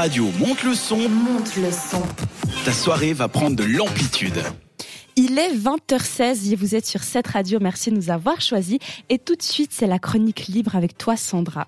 radio monte le son. Monte le son. Ta soirée va prendre de l'amplitude. Il est 20h16 et vous êtes sur cette radio. Merci de nous avoir choisis. Et tout de suite, c'est la chronique libre avec toi, Sandra.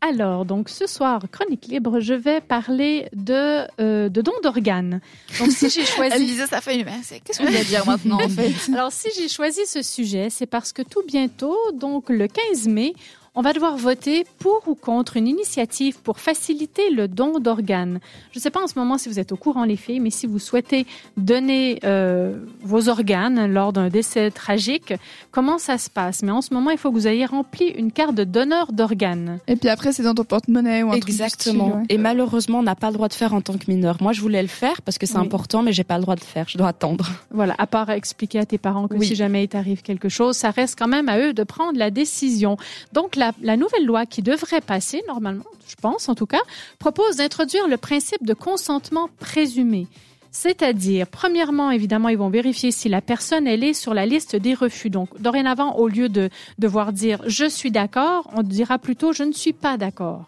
Alors, donc ce soir, chronique libre, je vais parler de, euh, de dons d'organes. Donc, si j'ai choisi. Elle mais c'est- qu'est-ce qu'on va dire maintenant en fait? Alors, si j'ai choisi ce sujet, c'est parce que tout bientôt, donc le 15 mai, on va devoir voter pour ou contre une initiative pour faciliter le don d'organes. Je ne sais pas en ce moment si vous êtes au courant, les filles, mais si vous souhaitez donner euh, vos organes lors d'un décès tragique, comment ça se passe? Mais en ce moment, il faut que vous ayez rempli une carte de donneur d'organes. Et puis après, c'est dans ton porte-monnaie ou un truc Exactement. style, ouais. Et malheureusement, on n'a pas le droit de faire en tant que mineur. Moi, je voulais le faire parce que c'est Oui. important, mais j'ai pas le droit de le faire. Je dois attendre. Voilà, à part expliquer à tes parents que Oui. si jamais il t'arrive quelque chose, ça reste quand même à eux de prendre la décision. Donc, la, la nouvelle loi qui devrait passer, normalement, je pense en tout cas, propose d'introduire le principe de consentement présumé. C'est-à-dire, premièrement, évidemment, ils vont vérifier si la personne, elle est sur la liste des refus. Donc, dorénavant, au lieu de devoir dire je suis d'accord, on dira plutôt je ne suis pas d'accord.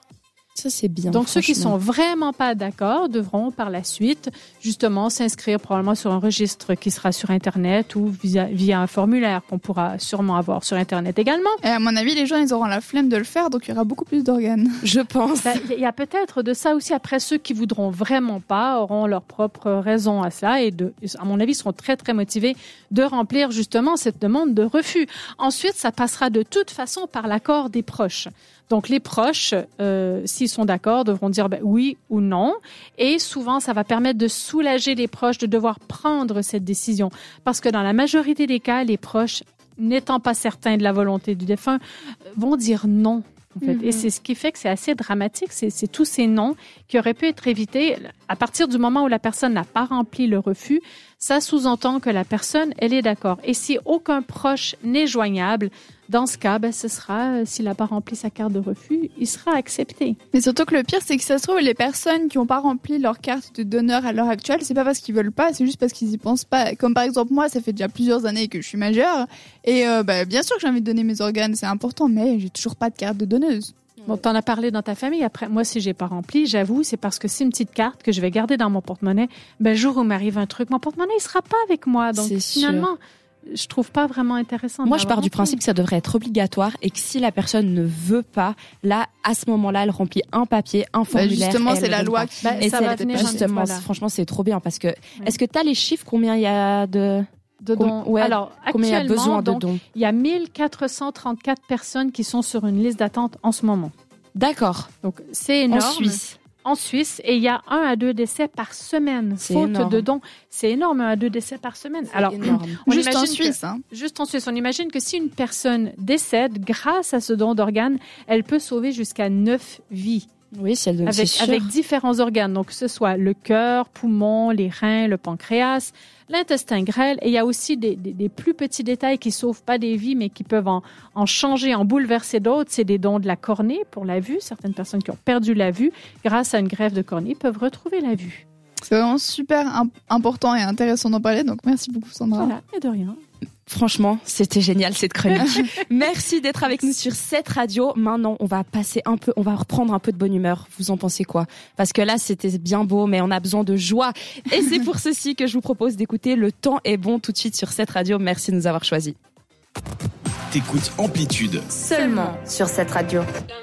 Ça, c'est bien. Donc, ceux qui franchement. sont vraiment pas d'accord devront par la suite, justement, s'inscrire probablement sur un registre qui sera sur Internet ou via, via un formulaire qu'on pourra sûrement avoir sur Internet également. Et à mon avis, les gens, ils auront la flemme de le faire, donc il y aura beaucoup plus d'organes. Je pense. Ben, Il y a peut-être de ça aussi. Après, ceux qui voudront vraiment pas auront leur propre raison à cela et, de, à mon avis, seront très, très motivés de remplir justement cette demande de refus. Ensuite, ça passera de toute façon par l'accord des proches. Donc, les proches, euh, sont d'accord, devront dire ben, oui ou non. Et souvent, ça va permettre de soulager les proches de devoir prendre cette décision. Parce que dans la majorité des cas, les proches, n'étant pas certains de la volonté du défunt, vont dire non. En fait. Et c'est ce qui fait que c'est assez dramatique. C'est c'est tous ces noms qui auraient pu être évités à partir du moment où la personne n'a pas rempli le refus. Ça sous-entend que la personne, elle est d'accord. Et si aucun proche n'est joignable, dans ce cas, ben, ce sera, euh, s'il n'a pas rempli sa carte de refus, il sera accepté. Mais surtout que le pire, c'est que ça se trouve, les personnes qui n'ont pas rempli leur carte de donneur à l'heure actuelle, c'est pas parce qu'ils veulent pas, c'est juste parce qu'ils y pensent pas. Comme par exemple, moi, ça fait déjà plusieurs années que je suis majeure, et euh, bah, bien sûr que j'ai envie de donner mes organes, c'est important, mais j'ai toujours pas de carte de donneuse. Bon, t'en as parlé dans ta famille. Après, moi, si j'ai pas rempli, j'avoue, c'est parce que c'est une petite carte que je vais garder dans mon porte-monnaie. Ben, le jour où m'arrive un truc, mon porte-monnaie, il sera pas avec moi. Donc, C'est sûr. Je trouve pas vraiment intéressant. Moi, je pars du principe que ça devrait être obligatoire et que si la personne ne veut pas, là, à ce moment-là, elle remplit un papier, un formulaire. Bah, justement, c'est la loi pas. qui. Bah, Et ça va venir, justement, voilà. franchement, c'est trop bien parce que. Est-ce que tu as les chiffres combien il y a de de dons. ouais, Alors, combien il y a actuellement, besoin de donc, dons il y a 1434 personnes qui sont sur une liste d'attente en ce moment. D'accord. Donc, c'est énorme. En Suisse. En Suisse, et il y a un à deux décès par semaine, faute énorme. de dons. C'est énorme, un à deux décès par semaine. Alors, on Juste en que- Suisse, hein. Juste en Suisse, on imagine que si une personne décède grâce à ce don d'organes, elle peut sauver jusqu'à neuf vies Oui, si elle donne c'est avec, sûr. avec différents organes. Donc, que ce soit le cœur, poumon, les reins, le pancréas, l'intestin grêle. Et il y a aussi des, des- des plus petits détails qui sauvent pas des vies, mais qui peuvent en, en changer, en bouleverser d'autres. C'est des dons de la cornée pour la vue. Certaines personnes qui ont perdu la vue grâce à une grève de cornée peuvent retrouver la vue. C'est vraiment super im- important et intéressant d'en parler, donc merci beaucoup, Sandra. Voilà, et de rien. Franchement, c'était génial cette chronique. Merci d'être avec nous sur cette radio. Maintenant, on va passer un peu, on va reprendre un peu de bonne humeur. Vous en pensez quoi? Parce que là, c'était bien beau, mais on a besoin de joie. Et c'est pour ceci que je vous propose d'écouter Le temps est bon tout de suite sur cette radio. Merci de nous avoir choisis. T'écoutes Amplitude. Seulement sur cette radio.